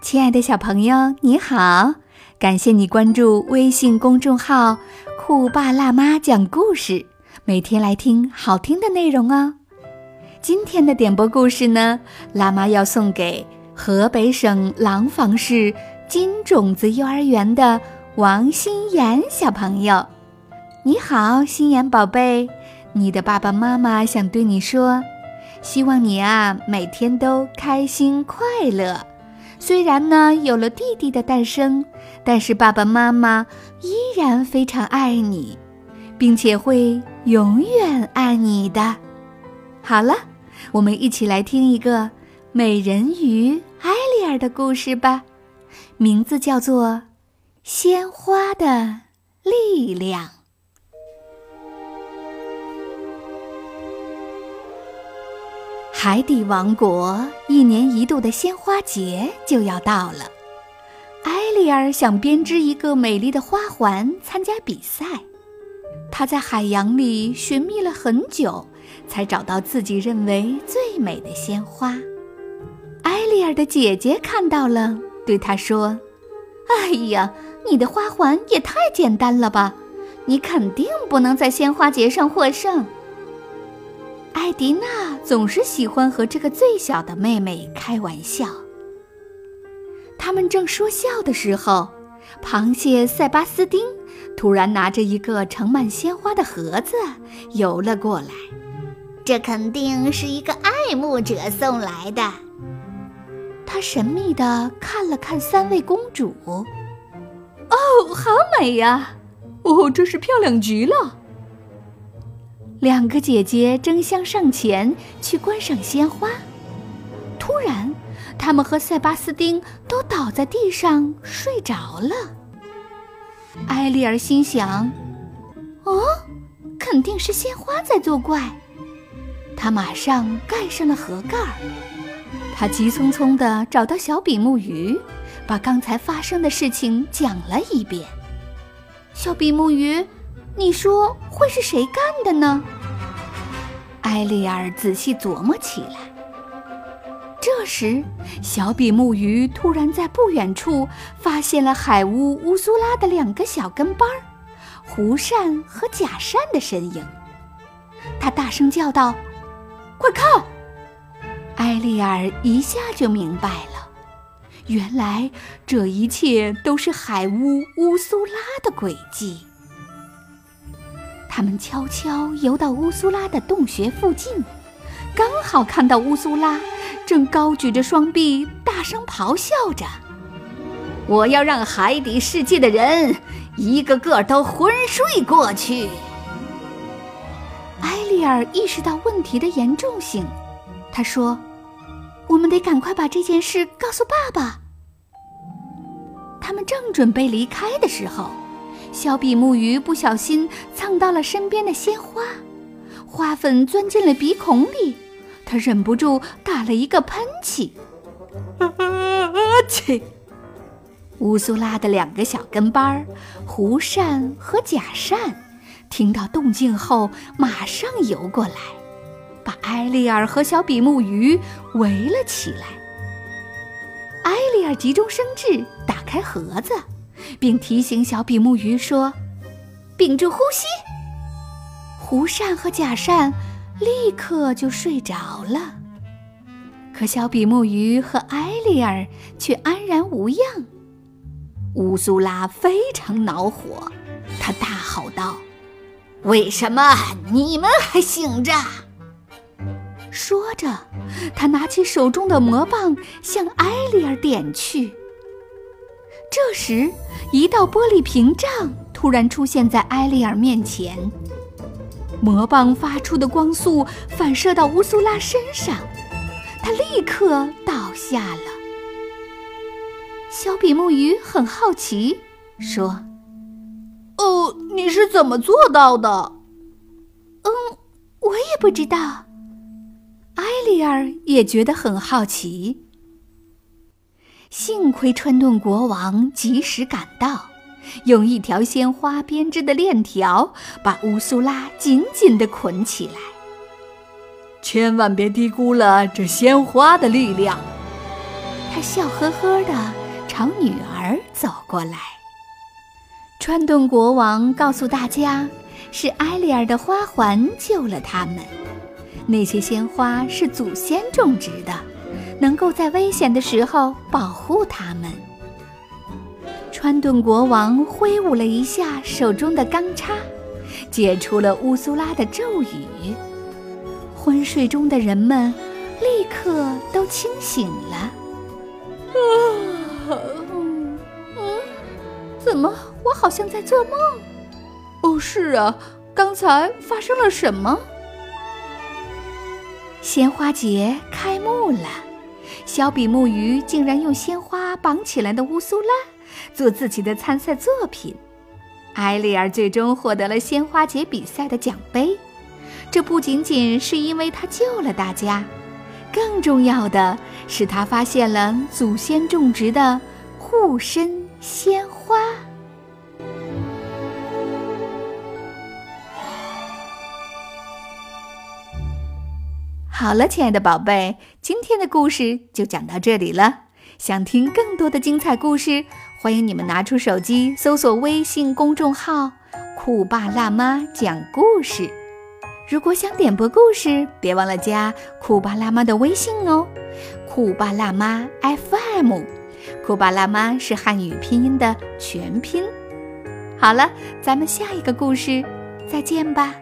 亲爱的小朋友，你好！感谢你关注微信公众号“酷爸辣妈讲故事”，每天来听好听的内容哦。今天的点播故事呢，辣妈要送给河北省廊坊市金种子幼儿园的王心妍小朋友。你好，心妍宝贝，你的爸爸妈妈想对你说，希望你啊每天都开心快乐。虽然呢有了弟弟的诞生，但是爸爸妈妈依然非常爱你，并且会永远爱你的。好了，我们一起来听一个美人鱼艾丽儿的故事吧，名字叫做《鲜花的力量》。海底王国一年一度的鲜花节就要到了，艾丽儿想编织一个美丽的花环参加比赛。她在海洋里寻觅了很久，才找到自己认为最美的鲜花。艾丽儿的姐姐看到了，对她说：“哎呀，你的花环也太简单了吧！你肯定不能在鲜花节上获胜。”艾迪娜总是喜欢和这个最小的妹妹开玩笑。他们正说笑的时候，螃蟹塞巴斯丁突然拿着一个盛满鲜花的盒子游了过来。这肯定是一个爱慕者送来的。他神秘地看了看三位公主。哦，好美呀！哦，真是漂亮极了。两个姐姐争相上前去观赏鲜花，突然，她们和塞巴斯丁都倒在地上睡着了。艾丽儿心想：“哦，肯定是鲜花在作怪。”她马上盖上了盒盖儿。她急匆匆地找到小比目鱼，把刚才发生的事情讲了一遍。小比目鱼。你说会是谁干的呢？艾丽儿仔细琢磨起来。这时，小比目鱼突然在不远处发现了海巫乌苏拉的两个小跟班儿——胡扇和假扇的身影。他大声叫道：“快看！”艾丽儿一下就明白了，原来这一切都是海巫乌苏拉的诡计。他们悄悄游到乌苏拉的洞穴附近，刚好看到乌苏拉正高举着双臂，大声咆哮着：“我要让海底世界的人一个个都昏睡过去！”埃利尔意识到问题的严重性，他说：“我们得赶快把这件事告诉爸爸。”他们正准备离开的时候。小比目鱼不小心蹭到了身边的鲜花，花粉钻进了鼻孔里，它忍不住打了一个喷嚏。切！乌苏拉的两个小跟班儿，胡扇和假扇，听到动静后马上游过来，把埃利尔和小比目鱼围了起来。埃利尔急中生智，打开盒子。并提醒小比目鱼说：“屏住呼吸。”胡扇和假扇立刻就睡着了，可小比目鱼和埃利尔却安然无恙。乌苏拉非常恼火，他大吼道：“为什么你们还醒着？”说着，他拿起手中的魔棒向埃利尔点去。这时，一道玻璃屏障突然出现在埃利尔面前，魔棒发出的光速反射到乌苏拉身上，他立刻倒下了。小比目鱼很好奇，说：“哦，你是怎么做到的？”“嗯，我也不知道。”埃利尔也觉得很好奇。幸亏川顿国王及时赶到，用一条鲜花编织的链条把乌苏拉紧紧地捆起来。千万别低估了这鲜花的力量，他笑呵呵地朝女儿走过来。川顿国王告诉大家，是埃利尔的花环救了他们。那些鲜花是祖先种植的，能够在危险的时候保护他们。川顿国王挥舞了一下手中的钢叉，解除了乌苏拉的咒语。昏睡中的人们立刻都清醒了。啊，嗯，怎么我好像在做梦？哦，是啊，刚才发生了什么？鲜花节开幕了，小比目鱼竟然用鲜花绑起来的乌苏拉做自己的参赛作品。埃利尔最终获得了鲜花节比赛的奖杯。这不仅仅是因为他救了大家，更重要的是他发现了祖先种植的护身鲜花。好了，亲爱的宝贝，今天的故事就讲到这里了。想听更多的精彩故事，欢迎你们拿出手机搜索微信公众号“酷爸辣妈讲故事”。如果想点播故事，别忘了加酷爸辣妈的微信哦，酷爸辣妈 FM，酷爸辣妈是汉语拼音的全拼。好了，咱们下一个故事再见吧。